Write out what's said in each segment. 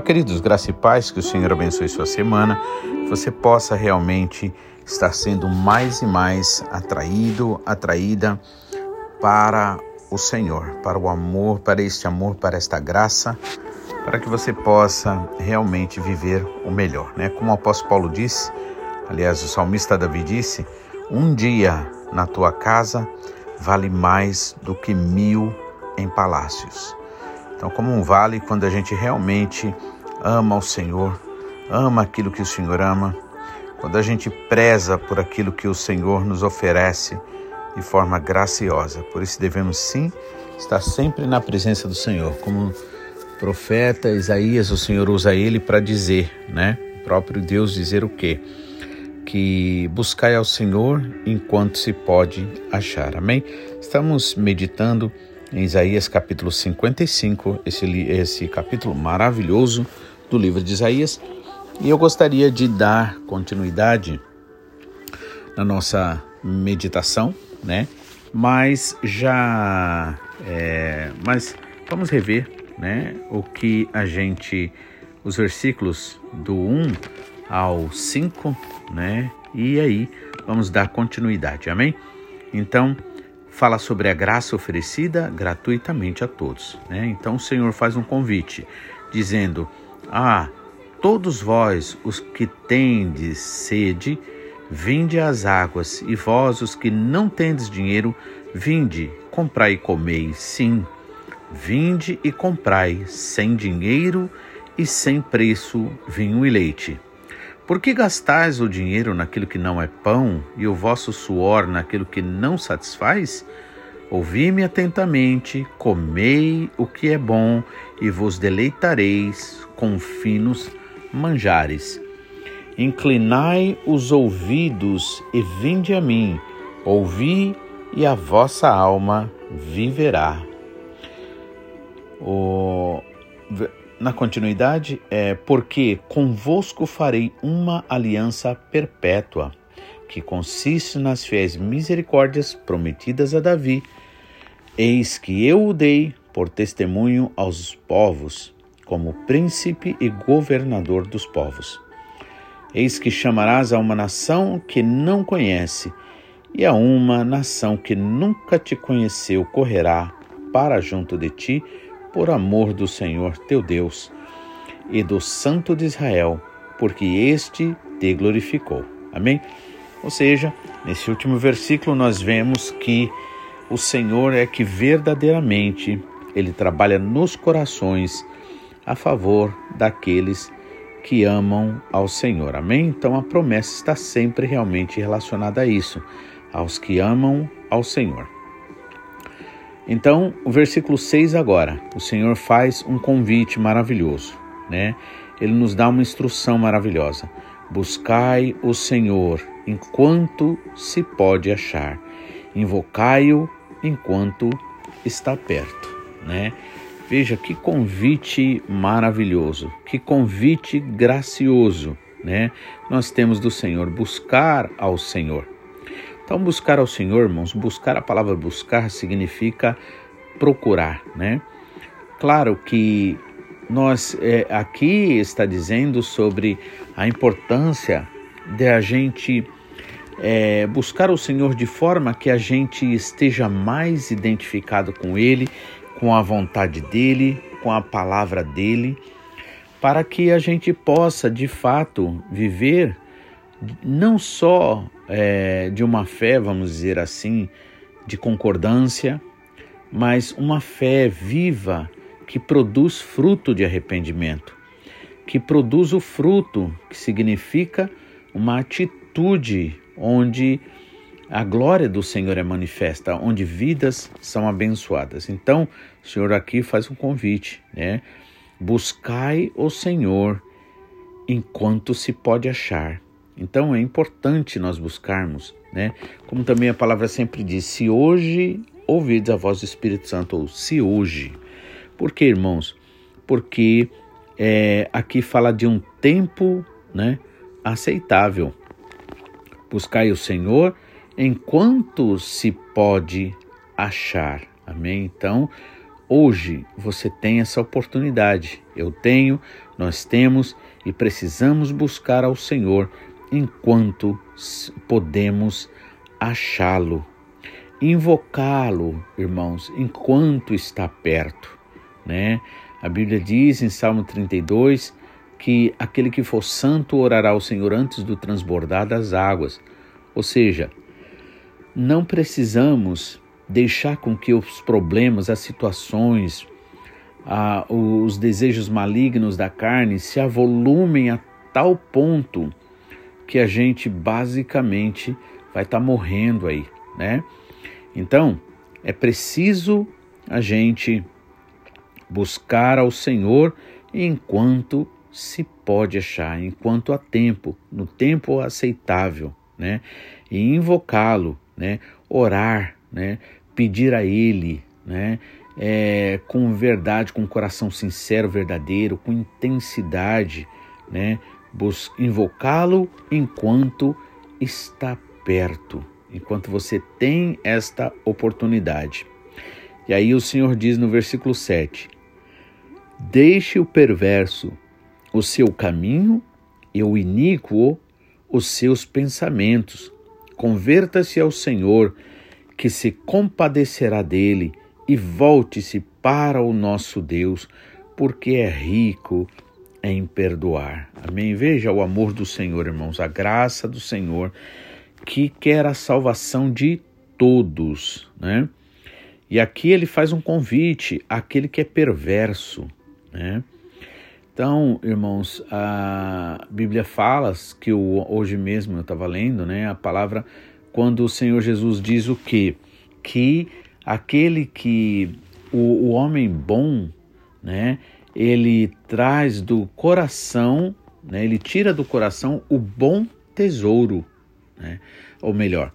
Olá, queridos, graça e paz, que o Senhor abençoe sua semana, que você possa realmente estar sendo mais e mais atraído, atraída para o Senhor, para o amor, para este amor, para esta graça, para que você possa realmente viver o melhor, né? Como o apóstolo Paulo disse, aliás, o salmista Davi disse: Um dia na tua casa vale mais do que mil em palácios. Então, como um vale, quando a gente realmente ama o Senhor, ama aquilo que o Senhor ama, quando a gente preza por aquilo que o Senhor nos oferece de forma graciosa. Por isso devemos sim estar sempre na presença do Senhor. Como profeta Isaías, o Senhor usa ele para dizer, né? O próprio Deus dizer o quê? Que buscai ao Senhor enquanto se pode achar. Amém? Estamos meditando em Isaías capítulo 55, esse, esse capítulo maravilhoso do livro de Isaías. E eu gostaria de dar continuidade na nossa meditação, né? Mas já, é, mas vamos rever, né? O que a gente, os versículos do 1 ao 5, né? E aí vamos dar continuidade, amém? Então, fala sobre a graça oferecida gratuitamente a todos. Né? Então o Senhor faz um convite, dizendo: Ah, todos vós, os que tendes sede, vinde às águas, e vós, os que não tendes dinheiro, vinde, comprai e comei. Sim, vinde e comprai, sem dinheiro e sem preço, vinho e leite. Por que gastais o dinheiro naquilo que não é pão e o vosso suor naquilo que não satisfaz? Ouvi-me atentamente, comei o que é bom e vos deleitareis com finos manjares. Inclinai os ouvidos e vinde a mim, ouvi e a vossa alma viverá. O na continuidade, é porque convosco farei uma aliança perpétua, que consiste nas fiéis misericórdias prometidas a Davi. Eis que eu o dei por testemunho aos povos, como príncipe e governador dos povos. Eis que chamarás a uma nação que não conhece, e a uma nação que nunca te conheceu correrá para junto de ti por amor do Senhor teu Deus e do Santo de Israel, porque este te glorificou. Amém? Ou seja, nesse último versículo nós vemos que o Senhor é que verdadeiramente ele trabalha nos corações a favor daqueles que amam ao Senhor. Amém? Então a promessa está sempre realmente relacionada a isso, aos que amam ao Senhor. Então, o versículo 6 agora, o Senhor faz um convite maravilhoso, né? Ele nos dá uma instrução maravilhosa. Buscai o Senhor enquanto se pode achar. Invocai-o enquanto está perto, né? Veja que convite maravilhoso, que convite gracioso, né? Nós temos do Senhor buscar ao Senhor. Então, buscar ao Senhor, irmãos, buscar a palavra buscar significa procurar, né? Claro que nós é, aqui está dizendo sobre a importância de a gente é, buscar o Senhor de forma que a gente esteja mais identificado com Ele, com a vontade dEle, com a palavra dEle, para que a gente possa de fato viver não só é, de uma fé, vamos dizer assim, de concordância, mas uma fé viva que produz fruto de arrependimento, que produz o fruto, que significa uma atitude onde a glória do Senhor é manifesta, onde vidas são abençoadas. Então, o Senhor aqui faz um convite, né? Buscai o Senhor enquanto se pode achar então é importante nós buscarmos, né? Como também a palavra sempre diz, se hoje ouvides a voz do Espírito Santo, ou se hoje. Por que, irmãos? Porque é, aqui fala de um tempo né, aceitável. Buscai o Senhor enquanto se pode achar. Amém? Então, hoje você tem essa oportunidade. Eu tenho, nós temos e precisamos buscar ao Senhor enquanto podemos achá-lo. Invocá-lo, irmãos, enquanto está perto, né? A Bíblia diz em Salmo 32 que aquele que for santo orará ao Senhor antes do transbordar das águas. Ou seja, não precisamos deixar com que os problemas, as situações, os desejos malignos da carne se avolumem a tal ponto que a gente basicamente vai estar tá morrendo aí, né? Então, é preciso a gente buscar ao Senhor enquanto se pode achar, enquanto há tempo, no tempo aceitável, né? E invocá-lo, né? Orar, né? Pedir a Ele, né? É, com verdade, com coração sincero, verdadeiro, com intensidade, né? Invocá-lo enquanto está perto, enquanto você tem esta oportunidade. E aí o Senhor diz no versículo 7: Deixe o perverso o seu caminho e o iníquo os seus pensamentos. Converta-se ao Senhor, que se compadecerá dele, e volte-se para o nosso Deus, porque é rico em perdoar. Amém? Veja o amor do Senhor, irmãos, a graça do Senhor, que quer a salvação de todos, né? E aqui ele faz um convite àquele que é perverso, né? Então, irmãos, a Bíblia fala que hoje mesmo eu estava lendo, né, a palavra quando o Senhor Jesus diz o quê? Que aquele que o, o homem bom, né, ele traz do coração, né, ele tira do coração o bom tesouro, né, ou melhor,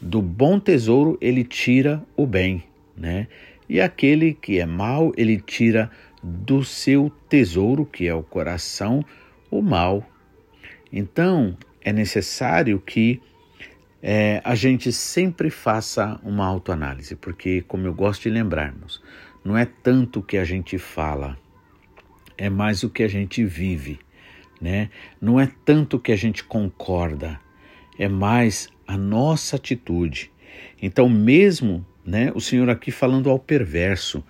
do bom tesouro ele tira o bem, né, e aquele que é mau ele tira do seu tesouro, que é o coração, o mal. Então, é necessário que é, a gente sempre faça uma autoanálise, porque, como eu gosto de lembrarmos, não é tanto que a gente fala, é mais o que a gente vive, né? Não é tanto o que a gente concorda, é mais a nossa atitude. Então, mesmo, né, o Senhor aqui falando ao perverso,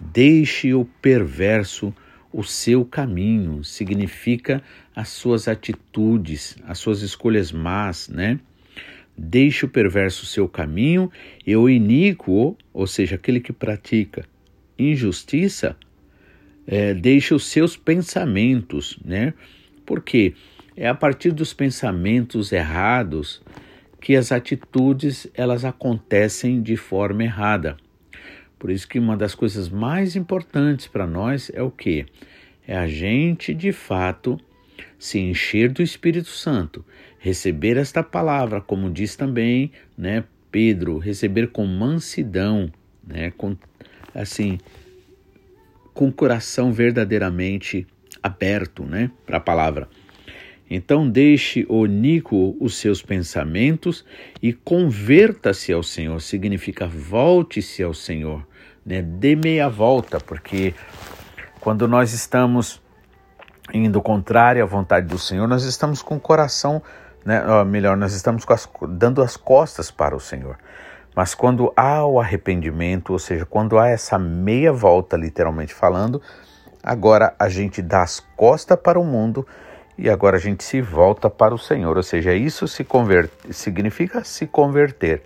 Deixe o perverso o seu caminho, significa as suas atitudes, as suas escolhas más, né? Deixe o perverso o seu caminho e o iníquo, ou seja, aquele que pratica injustiça, é, deixe os seus pensamentos, né? Porque é a partir dos pensamentos errados que as atitudes elas acontecem de forma errada. Por isso que uma das coisas mais importantes para nós é o que? É a gente de fato se encher do Espírito Santo, receber esta palavra, como diz também, né, Pedro, receber com mansidão, né, com assim, com o coração verdadeiramente aberto, né, para a palavra. Então deixe oníquo os seus pensamentos e converta-se ao Senhor. Significa volte-se ao Senhor, né? Dê meia volta, porque quando nós estamos indo contrário à vontade do Senhor, nós estamos com o coração, né? Ou melhor, nós estamos as, dando as costas para o Senhor. Mas quando há o arrependimento, ou seja, quando há essa meia volta, literalmente falando, agora a gente dá as costas para o mundo e agora a gente se volta para o Senhor, ou seja, isso se significa se converter.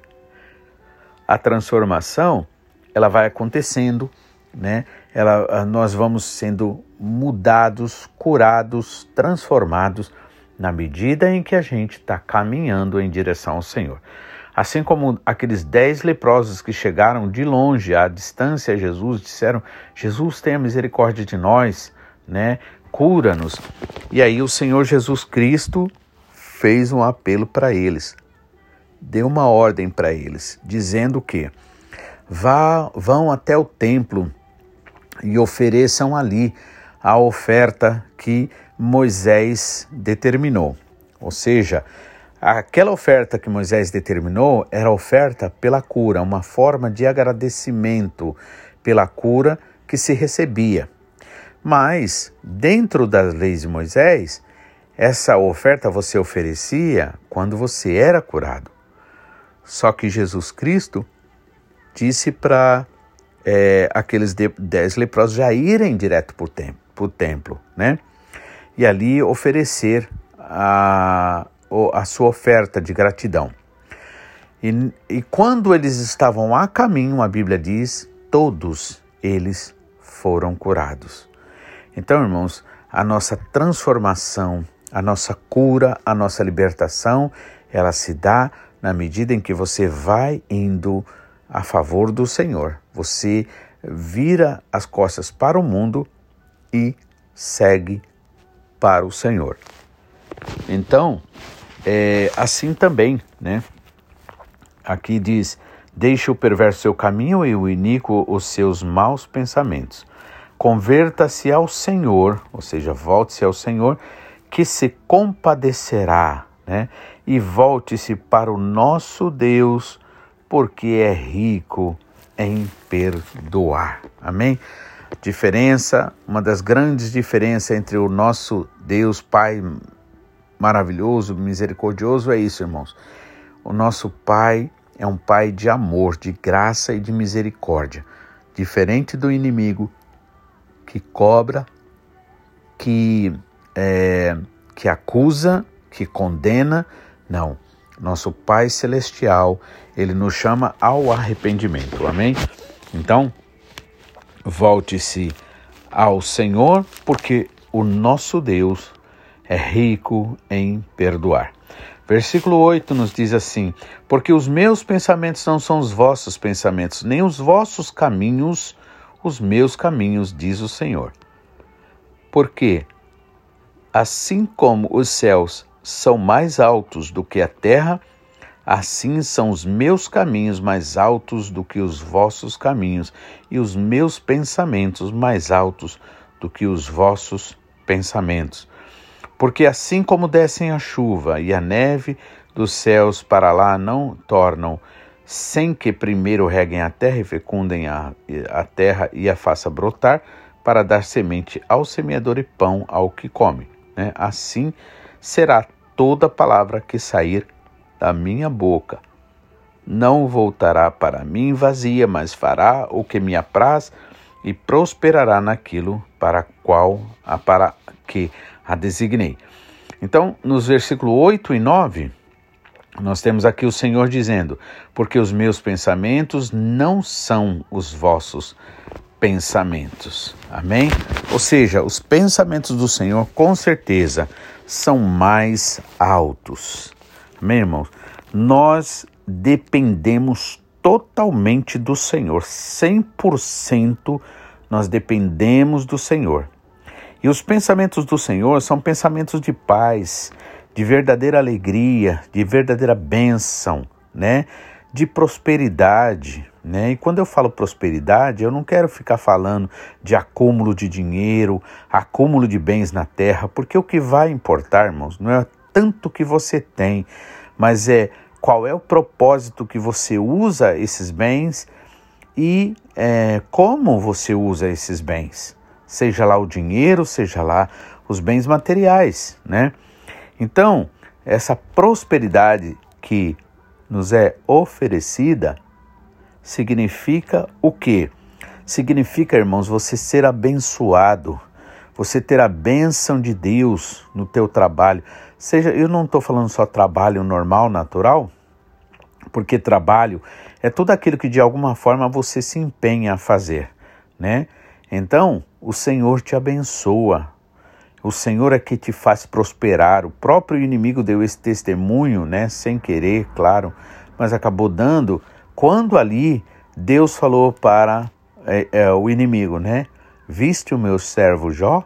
A transformação, ela vai acontecendo, né? Ela, nós vamos sendo mudados, curados, transformados na medida em que a gente está caminhando em direção ao Senhor. Assim como aqueles dez leprosos que chegaram de longe, à distância a Jesus, disseram: Jesus, tenha misericórdia de nós, né? cura-nos. E aí o Senhor Jesus Cristo fez um apelo para eles, deu uma ordem para eles, dizendo que vá, vão até o templo e ofereçam ali a oferta que Moisés determinou. Ou seja, aquela oferta que Moisés determinou era oferta pela cura, uma forma de agradecimento pela cura que se recebia. Mas, dentro das leis de Moisés, essa oferta você oferecia quando você era curado. Só que Jesus Cristo disse para é, aqueles dez leprosos já irem direto para o templo, né? E ali oferecer a, a sua oferta de gratidão. E, e quando eles estavam a caminho, a Bíblia diz, todos eles foram curados. Então, irmãos, a nossa transformação, a nossa cura, a nossa libertação, ela se dá na medida em que você vai indo a favor do Senhor. Você vira as costas para o mundo e segue para o Senhor. Então, é assim também, né? Aqui diz: Deixe o perverso seu caminho e o iníquo os seus maus pensamentos. Converta-se ao Senhor, ou seja, volte-se ao Senhor, que se compadecerá, né? E volte-se para o nosso Deus, porque é rico em perdoar. Amém? Diferença, uma das grandes diferenças entre o nosso Deus Pai maravilhoso, misericordioso é isso, irmãos. O nosso Pai é um Pai de amor, de graça e de misericórdia, diferente do inimigo que cobra, que é, que acusa, que condena. Não. Nosso Pai Celestial, ele nos chama ao arrependimento. Amém? Então, volte-se ao Senhor, porque o nosso Deus é rico em perdoar. Versículo 8 nos diz assim: Porque os meus pensamentos não são os vossos pensamentos, nem os vossos caminhos, os meus caminhos, diz o Senhor. Porque, assim como os céus são mais altos do que a terra, assim são os meus caminhos mais altos do que os vossos caminhos, e os meus pensamentos mais altos do que os vossos pensamentos. Porque assim como descem a chuva e a neve dos céus para lá não tornam, sem que primeiro reguem a terra e fecundem a, a terra e a faça brotar, para dar semente ao semeador e pão ao que come. Né? Assim será toda palavra que sair da minha boca. Não voltará para mim vazia, mas fará o que me apraz e prosperará naquilo para qual para que a designei. Então, nos versículos 8 e 9, nós temos aqui o Senhor dizendo: Porque os meus pensamentos não são os vossos pensamentos. Amém? Ou seja, os pensamentos do Senhor, com certeza, são mais altos. Amém, irmãos? Nós dependemos totalmente do Senhor, 100% nós dependemos do Senhor. E os pensamentos do Senhor são pensamentos de paz, de verdadeira alegria, de verdadeira bênção, né? De prosperidade, né? E quando eu falo prosperidade, eu não quero ficar falando de acúmulo de dinheiro, acúmulo de bens na terra, porque o que vai importar, irmãos, não é tanto que você tem, mas é qual é o propósito que você usa esses bens e é, como você usa esses bens seja lá o dinheiro, seja lá os bens materiais, né? Então, essa prosperidade que nos é oferecida significa o quê? Significa, irmãos, você ser abençoado, você ter a bênção de Deus no teu trabalho. Seja, eu não estou falando só trabalho normal, natural, porque trabalho é tudo aquilo que de alguma forma você se empenha a fazer, né? Então, o Senhor te abençoa. O Senhor é que te faz prosperar. O próprio inimigo deu esse testemunho, né, sem querer, claro, mas acabou dando quando ali Deus falou para é, é, o inimigo, né? Viste o meu servo Jó?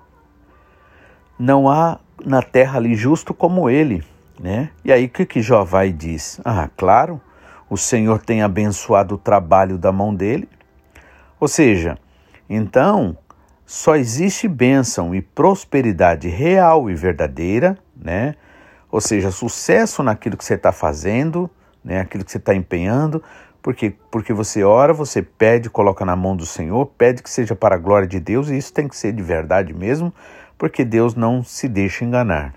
Não há na terra ali justo como ele, né? E aí o que, que Jó vai e diz? Ah, claro, o Senhor tem abençoado o trabalho da mão dele. Ou seja, então, só existe bênção e prosperidade real e verdadeira, né? Ou seja, sucesso naquilo que você está fazendo, né? Aquilo que você está empenhando, Porque, porque você ora, você pede, coloca na mão do Senhor, pede que seja para a glória de Deus, e isso tem que ser de verdade mesmo, porque Deus não se deixa enganar.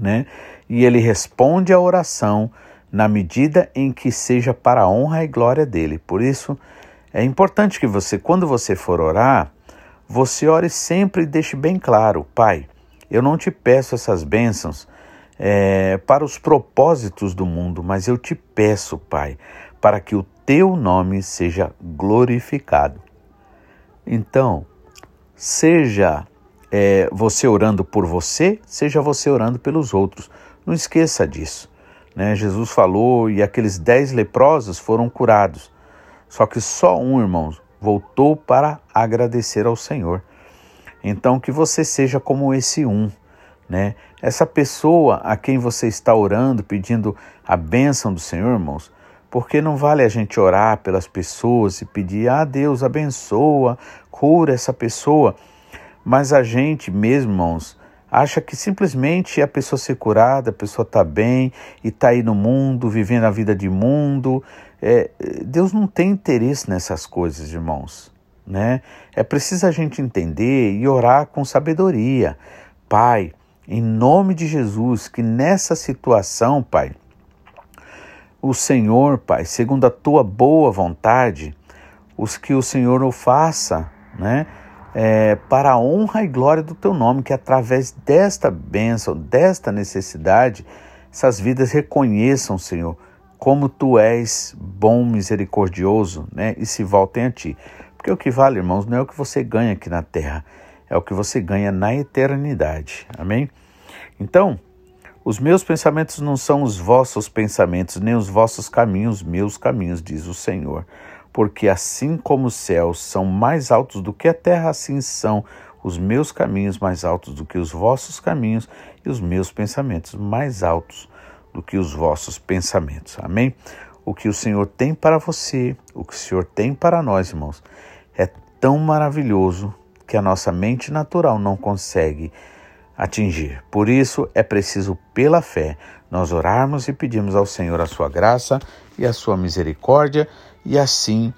Né? E ele responde a oração na medida em que seja para a honra e glória dele. Por isso, é importante que você, quando você for orar, você ore sempre e deixe bem claro, Pai, eu não te peço essas bênçãos é, para os propósitos do mundo, mas eu te peço, Pai, para que o teu nome seja glorificado. Então, seja é, você orando por você, seja você orando pelos outros. Não esqueça disso. Né? Jesus falou e aqueles dez leprosos foram curados. Só que só um, irmãos, voltou para agradecer ao Senhor. Então, que você seja como esse um, né? Essa pessoa a quem você está orando, pedindo a bênção do Senhor, irmãos, porque não vale a gente orar pelas pessoas e pedir, ah, Deus abençoa, cura essa pessoa mas a gente mesmo, irmãos, acha que simplesmente a pessoa ser curada, a pessoa está bem e está aí no mundo, vivendo a vida de mundo. É, Deus não tem interesse nessas coisas, irmãos. Né? É preciso a gente entender e orar com sabedoria. Pai, em nome de Jesus, que nessa situação, Pai, o Senhor, Pai, segundo a tua boa vontade, os que o Senhor o faça, né? É, para a honra e glória do teu nome, que através desta bênção, desta necessidade, essas vidas reconheçam, Senhor, como tu és bom, misericordioso, né? E se voltem a ti. Porque o que vale, irmãos, não é o que você ganha aqui na terra, é o que você ganha na eternidade. Amém? Então, os meus pensamentos não são os vossos pensamentos, nem os vossos caminhos, meus caminhos, diz o Senhor porque assim como os céus são mais altos do que a terra, assim são os meus caminhos mais altos do que os vossos caminhos e os meus pensamentos mais altos do que os vossos pensamentos. Amém? O que o Senhor tem para você, o que o Senhor tem para nós, irmãos, é tão maravilhoso que a nossa mente natural não consegue atingir. Por isso é preciso, pela fé, nós orarmos e pedirmos ao Senhor a sua graça e a sua misericórdia e assim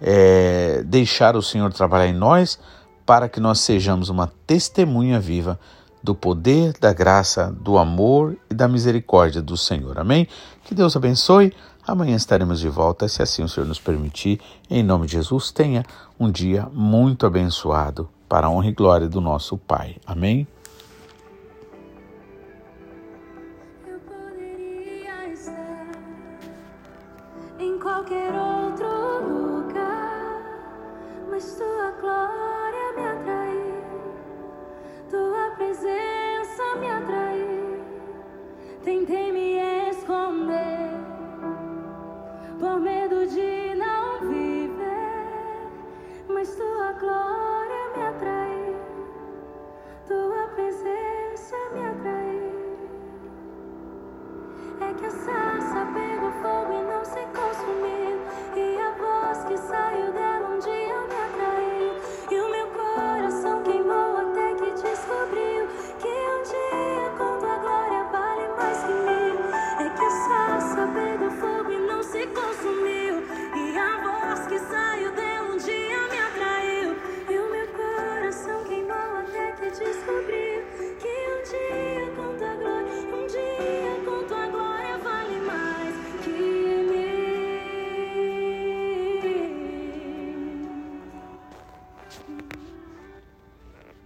é, deixar o Senhor trabalhar em nós para que nós sejamos uma testemunha viva do poder, da graça, do amor e da misericórdia do Senhor. Amém? Que Deus abençoe. Amanhã estaremos de volta, se assim o Senhor nos permitir. Em nome de Jesus, tenha um dia muito abençoado para a honra e glória do nosso Pai. Amém?